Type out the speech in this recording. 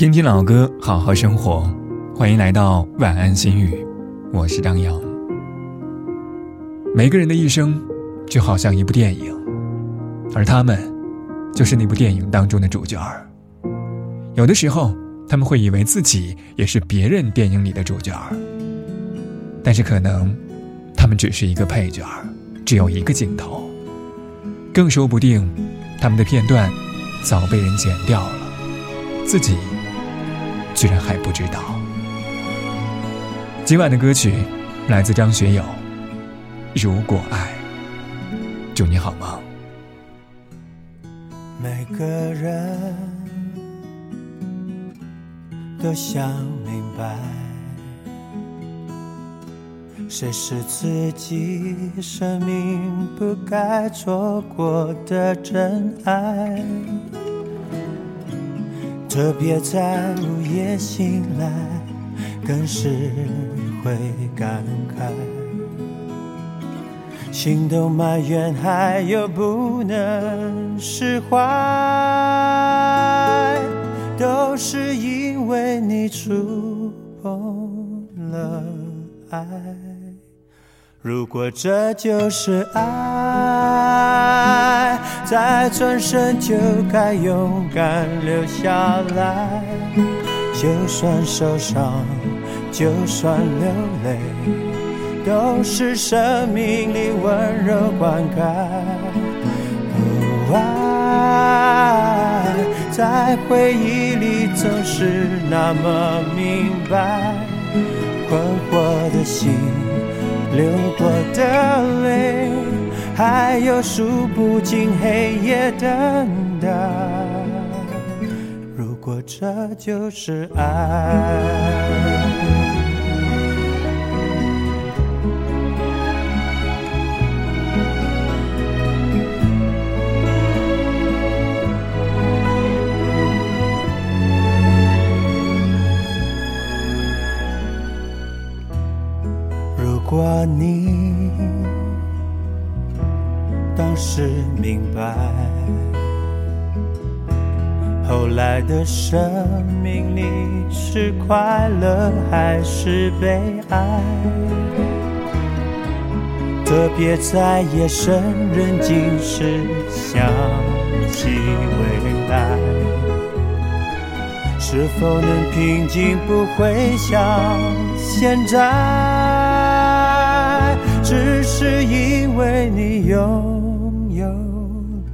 听听老歌，好好生活。欢迎来到晚安心语，我是张扬。每个人的一生就好像一部电影，而他们就是那部电影当中的主角儿。有的时候，他们会以为自己也是别人电影里的主角儿，但是可能他们只是一个配角，只有一个镜头。更说不定，他们的片段早被人剪掉了，自己居然还不知道。今晚的歌曲来自张学友，《如果爱》，祝你好梦。每个人都想明白，谁是自己生命不该错过的真爱，特别在午夜醒来，更是。会感慨，心都埋怨，还有不能释怀，都是因为你触碰了爱。如果这就是爱，再转身就该勇敢留下来，就算受伤。就算流泪，都是生命里温柔灌溉。爱在回忆里总是那么明白，困惑的心，流过的泪，还有数不尽黑夜等待。如果这就是爱。如果你是明白，后来的生命里是快乐还是悲哀？特别在夜深人静时想起未来，是否能平静？不会想现在。只是因为你有